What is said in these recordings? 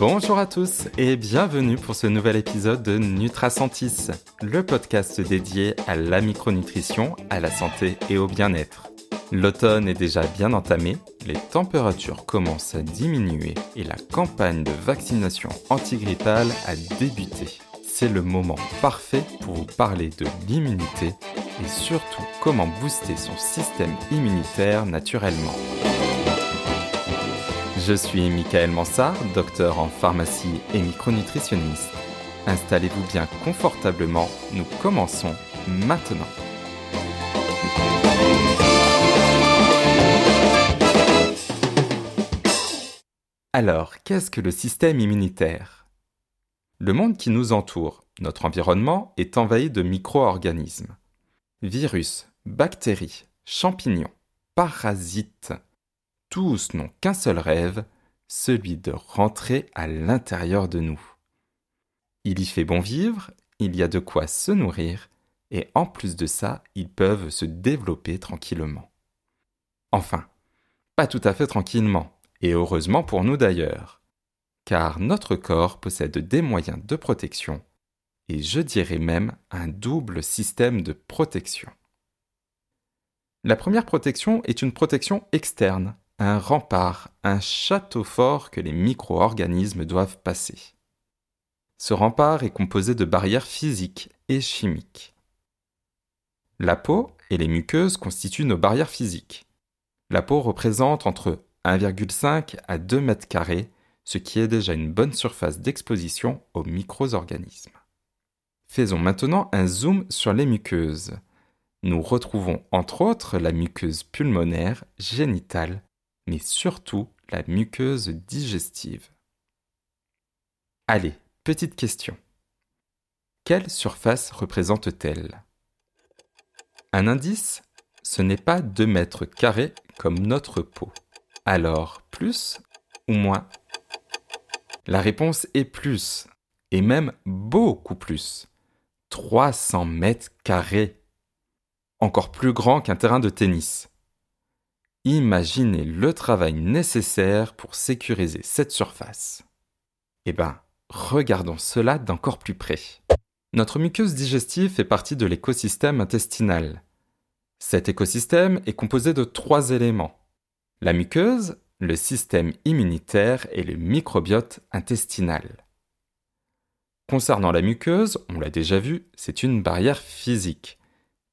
Bonjour à tous et bienvenue pour ce nouvel épisode de Nutrasantis, le podcast dédié à la micronutrition, à la santé et au bien-être. L'automne est déjà bien entamé, les températures commencent à diminuer et la campagne de vaccination antigrippale a débuté. C'est le moment parfait pour vous parler de l'immunité et surtout comment booster son système immunitaire naturellement. Je suis Michael Mansart, docteur en pharmacie et micronutritionniste. Installez-vous bien confortablement, nous commençons maintenant. Alors, qu'est-ce que le système immunitaire? Le monde qui nous entoure, notre environnement, est envahi de micro-organismes. Virus, bactéries, champignons, parasites, tous n'ont qu'un seul rêve, celui de rentrer à l'intérieur de nous. Il y fait bon vivre, il y a de quoi se nourrir, et en plus de ça, ils peuvent se développer tranquillement. Enfin, pas tout à fait tranquillement, et heureusement pour nous d'ailleurs, car notre corps possède des moyens de protection, et je dirais même un double système de protection. La première protection est une protection externe, un rempart, un château fort que les micro-organismes doivent passer. Ce rempart est composé de barrières physiques et chimiques. La peau et les muqueuses constituent nos barrières physiques. La peau représente entre 1,5 à 2 mètres carrés, ce qui est déjà une bonne surface d'exposition aux micro-organismes. Faisons maintenant un zoom sur les muqueuses. Nous retrouvons entre autres la muqueuse pulmonaire, génitale, mais surtout la muqueuse digestive. Allez, petite question. Quelle surface représente-t-elle? Un indice, ce n'est pas 2 mètres carrés comme notre peau. Alors, plus ou moins? La réponse est plus, et même beaucoup plus. 300 mètres carrés. Encore plus grand qu'un terrain de tennis. Imaginez le travail nécessaire pour sécuriser cette surface. Eh bien, regardons cela d'encore plus près. Notre muqueuse digestive fait partie de l'écosystème intestinal. Cet écosystème est composé de trois éléments. La muqueuse, le système immunitaire et le microbiote intestinal. Concernant la muqueuse, on l'a déjà vu, c'est une barrière physique,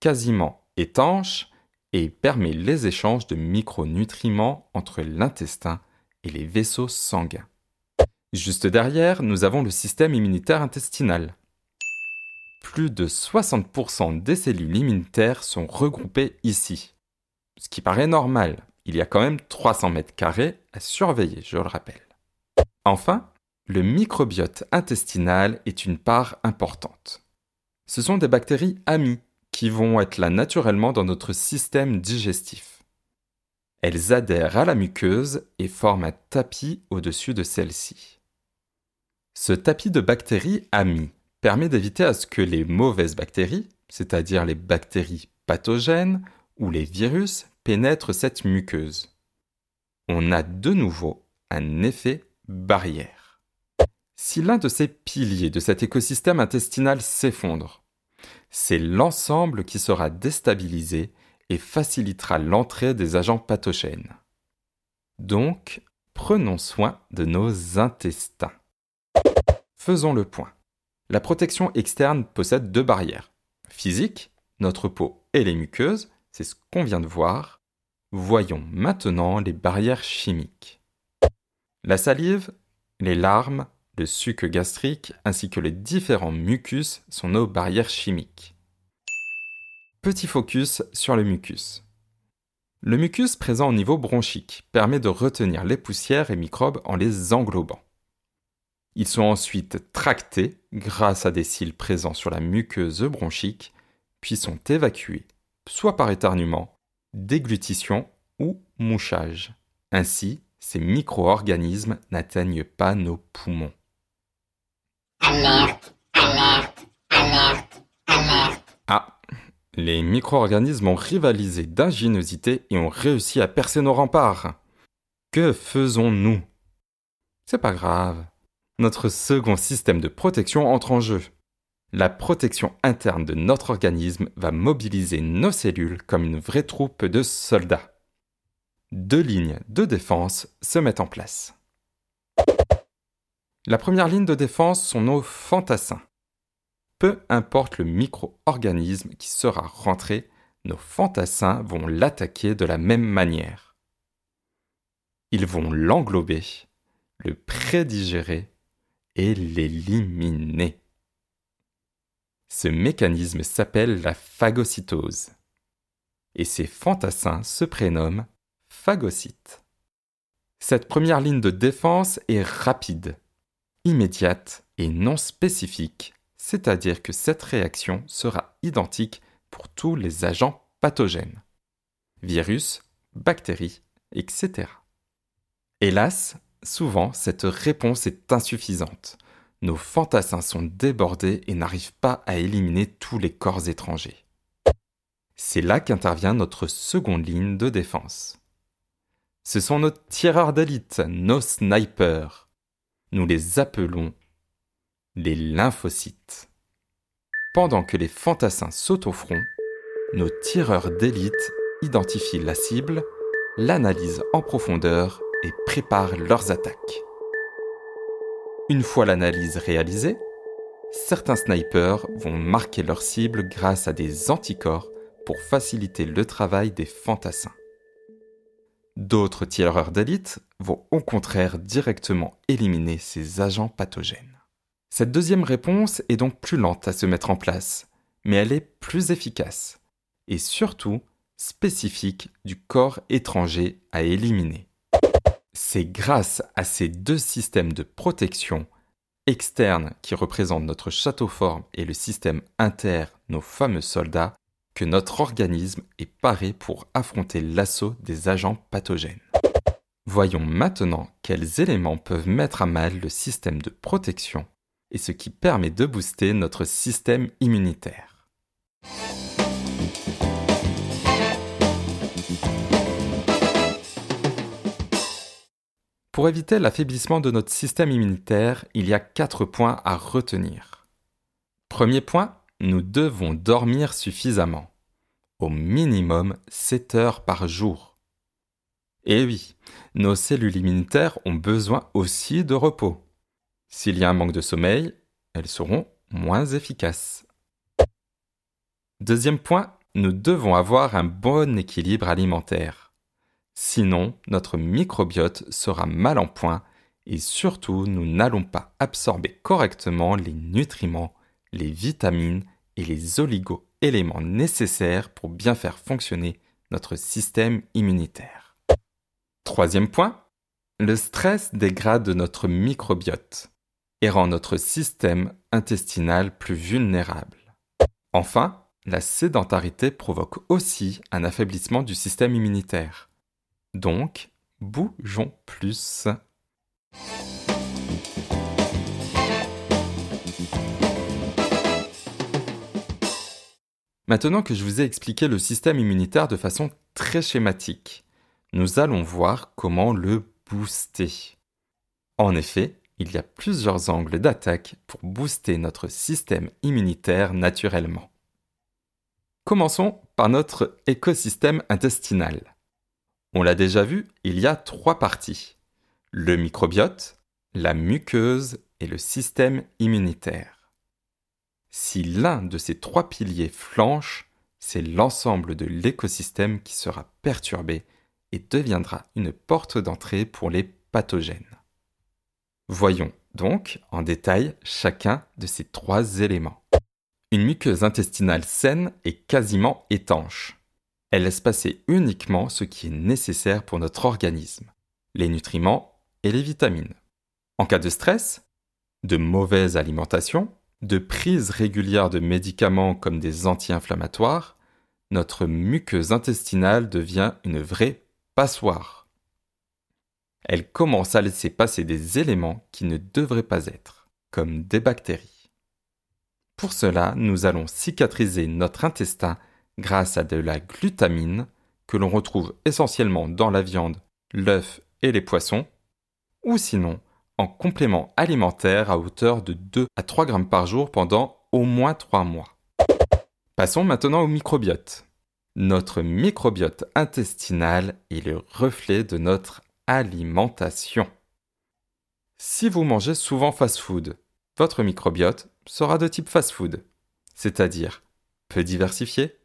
quasiment étanche et permet les échanges de micronutriments entre l'intestin et les vaisseaux sanguins. Juste derrière, nous avons le système immunitaire intestinal. Plus de 60% des cellules immunitaires sont regroupées ici. Ce qui paraît normal, il y a quand même 300 mètres carrés à surveiller, je le rappelle. Enfin, le microbiote intestinal est une part importante. Ce sont des bactéries amies qui vont être là naturellement dans notre système digestif. Elles adhèrent à la muqueuse et forment un tapis au-dessus de celle-ci. Ce tapis de bactéries amies permet d'éviter à ce que les mauvaises bactéries, c'est-à-dire les bactéries pathogènes ou les virus, pénètrent cette muqueuse. On a de nouveau un effet barrière. Si l'un de ces piliers de cet écosystème intestinal s'effondre, c'est l'ensemble qui sera déstabilisé et facilitera l'entrée des agents pathogènes. Donc, prenons soin de nos intestins. Faisons le point. La protection externe possède deux barrières. Physique, notre peau et les muqueuses, c'est ce qu'on vient de voir. Voyons maintenant les barrières chimiques. La salive, les larmes, le suc gastrique ainsi que les différents mucus sont nos barrières chimiques. Petit focus sur le mucus. Le mucus présent au niveau bronchique permet de retenir les poussières et microbes en les englobant. Ils sont ensuite tractés grâce à des cils présents sur la muqueuse bronchique, puis sont évacués, soit par éternuement, déglutition ou mouchage. Ainsi, ces micro-organismes n'atteignent pas nos poumons. Alerte, alerte, alerte, alerte. Ah, les micro-organismes ont rivalisé d'ingéniosité et ont réussi à percer nos remparts. Que faisons-nous? C'est pas grave. notre second système de protection entre en jeu. La protection interne de notre organisme va mobiliser nos cellules comme une vraie troupe de soldats. Deux lignes de défense se mettent en place. La première ligne de défense sont nos fantassins. Peu importe le micro-organisme qui sera rentré, nos fantassins vont l'attaquer de la même manière. Ils vont l'englober, le prédigérer et l'éliminer. Ce mécanisme s'appelle la phagocytose. Et ces fantassins se prénomment phagocytes. Cette première ligne de défense est rapide, immédiate et non spécifique, c'est-à-dire que cette réaction sera identique pour tous les agents pathogènes, virus, bactéries, etc. Hélas, souvent cette réponse est insuffisante. Nos fantassins sont débordés et n'arrivent pas à éliminer tous les corps étrangers. C'est là qu'intervient notre seconde ligne de défense. Ce sont nos tireurs d'élite, nos snipers. Nous les appelons les lymphocytes. Pendant que les fantassins sautent au front, nos tireurs d'élite identifient la cible, l'analysent en profondeur et préparent leurs attaques. Une fois l'analyse réalisée, certains snipers vont marquer leur cible grâce à des anticorps pour faciliter le travail des fantassins. D'autres tireurs d'élite vont au contraire directement éliminer ces agents pathogènes. Cette deuxième réponse est donc plus lente à se mettre en place, mais elle est plus efficace et surtout spécifique du corps étranger à éliminer. C'est grâce à ces deux systèmes de protection externe qui représentent notre château forme et le système inter, nos fameux soldats, que notre organisme est paré pour affronter l'assaut des agents pathogènes. Voyons maintenant quels éléments peuvent mettre à mal le système de protection et ce qui permet de booster notre système immunitaire. Pour éviter l'affaiblissement de notre système immunitaire, il y a quatre points à retenir. Premier point, nous devons dormir suffisamment. Au minimum 7 heures par jour. Et oui, nos cellules immunitaires ont besoin aussi de repos. S'il y a un manque de sommeil, elles seront moins efficaces. Deuxième point, nous devons avoir un bon équilibre alimentaire. Sinon, notre microbiote sera mal en point et surtout, nous n'allons pas absorber correctement les nutriments, les vitamines et les oligo-éléments nécessaires pour bien faire fonctionner notre système immunitaire. Troisième point, le stress dégrade notre microbiote et rend notre système intestinal plus vulnérable. Enfin, la sédentarité provoque aussi un affaiblissement du système immunitaire. Donc, bougeons plus. Maintenant que je vous ai expliqué le système immunitaire de façon très schématique, nous allons voir comment le booster. En effet, il y a plusieurs angles d'attaque pour booster notre système immunitaire naturellement. Commençons par notre écosystème intestinal. On l'a déjà vu, il y a trois parties. Le microbiote, la muqueuse et le système immunitaire. Si l'un de ces trois piliers flanche, c'est l'ensemble de l'écosystème qui sera perturbé et deviendra une porte d'entrée pour les pathogènes. Voyons donc en détail chacun de ces trois éléments. Une muqueuse intestinale saine est quasiment étanche. Elle laisse passer uniquement ce qui est nécessaire pour notre organisme, les nutriments et les vitamines. En cas de stress, de mauvaise alimentation, de prise régulière de médicaments comme des anti-inflammatoires, notre muqueuse intestinale devient une vraie elle commence à laisser passer des éléments qui ne devraient pas être, comme des bactéries. Pour cela, nous allons cicatriser notre intestin grâce à de la glutamine que l'on retrouve essentiellement dans la viande, l'œuf et les poissons, ou sinon en complément alimentaire à hauteur de 2 à 3 grammes par jour pendant au moins 3 mois. Passons maintenant au microbiote. Notre microbiote intestinal est le reflet de notre alimentation. Si vous mangez souvent fast-food, votre microbiote sera de type fast-food, c'est-à-dire peu diversifié,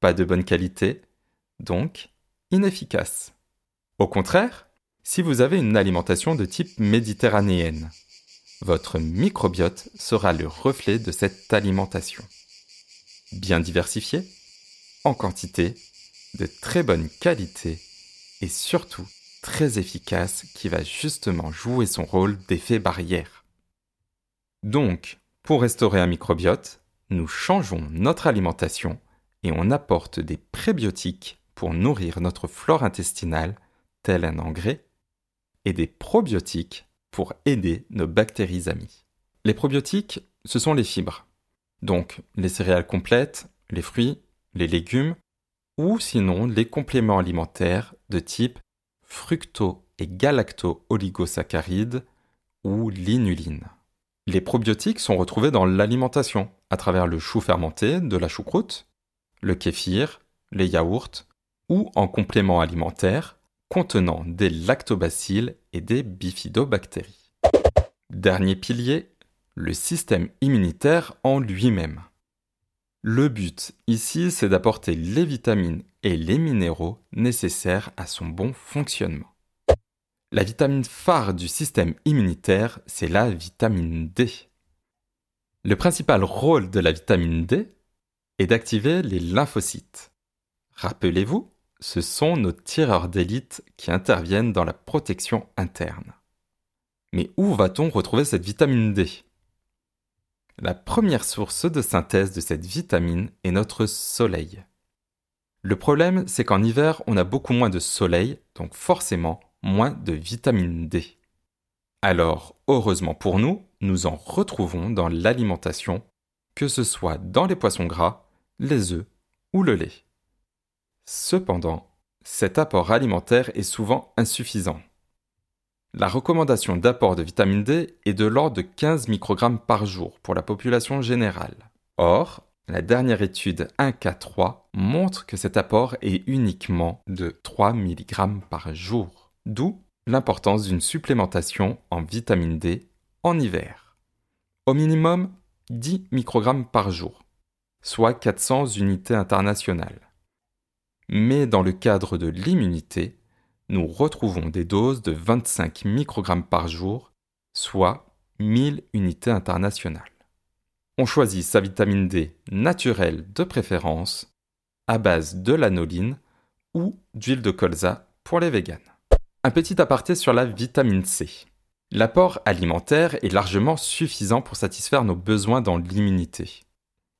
pas de bonne qualité, donc inefficace. Au contraire, si vous avez une alimentation de type méditerranéenne, votre microbiote sera le reflet de cette alimentation. Bien diversifié, quantité, de très bonne qualité et surtout très efficace qui va justement jouer son rôle d'effet barrière. Donc, pour restaurer un microbiote, nous changeons notre alimentation et on apporte des prébiotiques pour nourrir notre flore intestinale, tel un engrais, et des probiotiques pour aider nos bactéries amies. Les probiotiques, ce sont les fibres. Donc les céréales complètes, les fruits, les légumes, ou sinon les compléments alimentaires de type fructo et galacto-oligosaccharides ou l'inuline. Les probiotiques sont retrouvés dans l'alimentation à travers le chou fermenté de la choucroute, le kéfir, les yaourts ou en complément alimentaire contenant des lactobacilles et des bifidobactéries. Dernier pilier, le système immunitaire en lui-même. Le but ici, c'est d'apporter les vitamines et les minéraux nécessaires à son bon fonctionnement. La vitamine phare du système immunitaire, c'est la vitamine D. Le principal rôle de la vitamine D est d'activer les lymphocytes. Rappelez-vous, ce sont nos tireurs d'élite qui interviennent dans la protection interne. Mais où va-t-on retrouver cette vitamine D? La première source de synthèse de cette vitamine est notre soleil. Le problème, c'est qu'en hiver, on a beaucoup moins de soleil, donc forcément moins de vitamine D. Alors, heureusement pour nous, nous en retrouvons dans l'alimentation, que ce soit dans les poissons gras, les œufs ou le lait. Cependant, cet apport alimentaire est souvent insuffisant. La recommandation d'apport de vitamine D est de l'ordre de 15 microgrammes par jour pour la population générale. Or, la dernière étude 1K3 montre que cet apport est uniquement de 3 mg par jour, d'où l'importance d'une supplémentation en vitamine D en hiver. Au minimum 10 microgrammes par jour, soit 400 unités internationales mais dans le cadre de l'immunité, nous retrouvons des doses de 25 microgrammes par jour, soit 1000 unités internationales. On choisit sa vitamine D naturelle de préférence, à base de l'anoline ou d'huile de colza pour les véganes. Un petit aparté sur la vitamine C. L'apport alimentaire est largement suffisant pour satisfaire nos besoins dans l'immunité.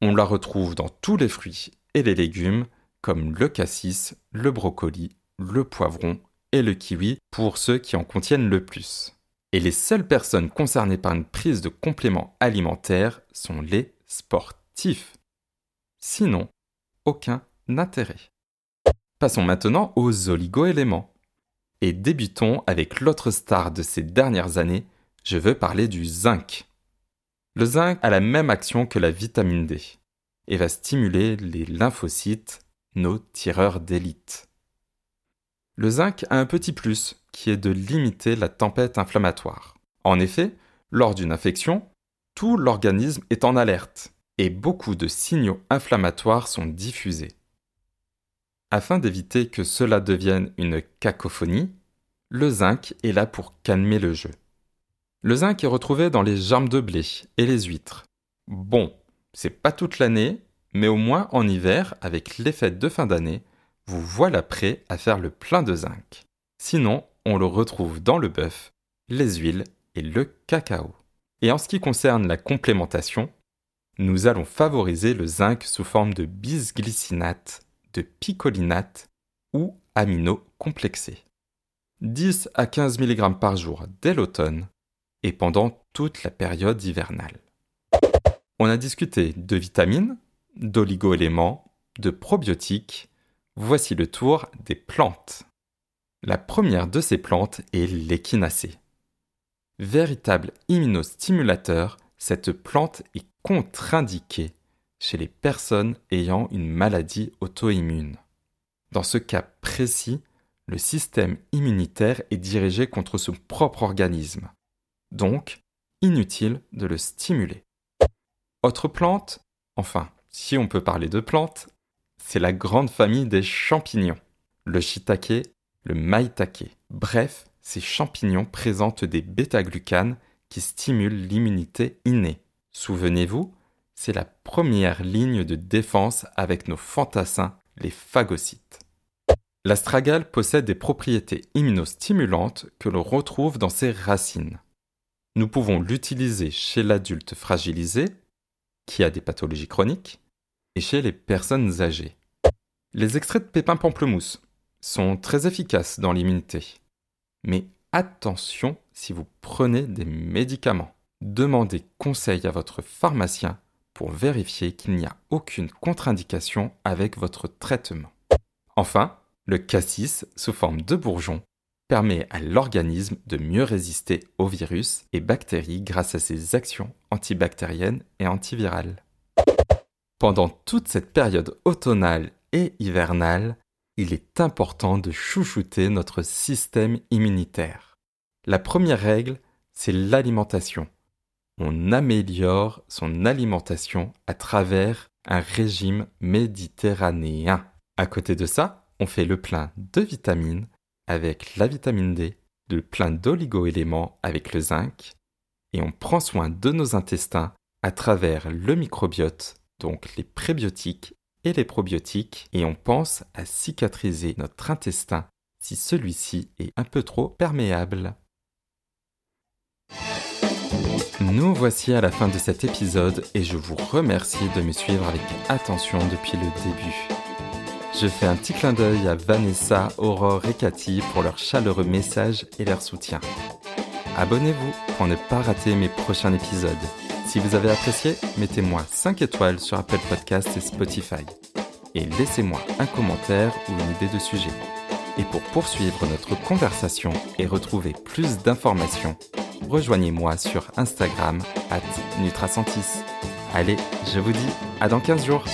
On la retrouve dans tous les fruits et les légumes, comme le cassis, le brocoli, le poivron et le kiwi pour ceux qui en contiennent le plus. Et les seules personnes concernées par une prise de compléments alimentaires sont les sportifs. Sinon, aucun intérêt. Passons maintenant aux oligoéléments. Et débutons avec l'autre star de ces dernières années, je veux parler du zinc. Le zinc a la même action que la vitamine D et va stimuler les lymphocytes nos tireurs d'élite. Le zinc a un petit plus, qui est de limiter la tempête inflammatoire. En effet, lors d'une infection, tout l'organisme est en alerte et beaucoup de signaux inflammatoires sont diffusés. Afin d'éviter que cela devienne une cacophonie, le zinc est là pour calmer le jeu. Le zinc est retrouvé dans les germes de blé et les huîtres. Bon, c'est pas toute l'année, mais au moins en hiver, avec les fêtes de fin d'année, vous voilà prêt à faire le plein de zinc. Sinon, on le retrouve dans le bœuf, les huiles et le cacao. Et en ce qui concerne la complémentation, nous allons favoriser le zinc sous forme de bisglycinate, de picolinate ou amino complexés. 10 à 15 mg par jour dès l'automne et pendant toute la période hivernale. On a discuté de vitamines, d'oligo-éléments, de probiotiques, voici le tour des plantes. La première de ces plantes est l'échinacée. Véritable immunostimulateur, cette plante est contre-indiquée chez les personnes ayant une maladie auto-immune. Dans ce cas précis, le système immunitaire est dirigé contre son propre organisme. Donc, inutile de le stimuler. Autre plante, enfin, si on peut parler de plantes, c'est la grande famille des champignons. Le shiitake, le maitake. Bref, ces champignons présentent des bêta-glucanes qui stimulent l'immunité innée. Souvenez-vous, c'est la première ligne de défense avec nos fantassins, les phagocytes. L'astragale possède des propriétés immunostimulantes que l'on retrouve dans ses racines. Nous pouvons l'utiliser chez l'adulte fragilisé, qui a des pathologies chroniques, chez les personnes âgées. Les extraits de pépins pamplemousse sont très efficaces dans l'immunité. Mais attention si vous prenez des médicaments. Demandez conseil à votre pharmacien pour vérifier qu'il n'y a aucune contre-indication avec votre traitement. Enfin, le cassis sous forme de bourgeon permet à l'organisme de mieux résister aux virus et bactéries grâce à ses actions antibactériennes et antivirales. Pendant toute cette période automnale et hivernale, il est important de chouchouter notre système immunitaire. La première règle, c'est l'alimentation. On améliore son alimentation à travers un régime méditerranéen. À côté de ça, on fait le plein de vitamines avec la vitamine D, le plein d'oligo-éléments avec le zinc, et on prend soin de nos intestins à travers le microbiote, donc les prébiotiques et les probiotiques, et on pense à cicatriser notre intestin si celui-ci est un peu trop perméable. Nous voici à la fin de cet épisode et je vous remercie de me suivre avec attention depuis le début. Je fais un petit clin d'œil à Vanessa, Aurore et Cathy pour leur chaleureux message et leur soutien. Abonnez-vous pour ne pas rater mes prochains épisodes. Si vous avez apprécié, mettez-moi 5 étoiles sur Apple Podcasts et Spotify. Et laissez-moi un commentaire ou une idée de sujet. Et pour poursuivre notre conversation et retrouver plus d'informations, rejoignez-moi sur Instagram at Nutrasantis. Allez, je vous dis à dans 15 jours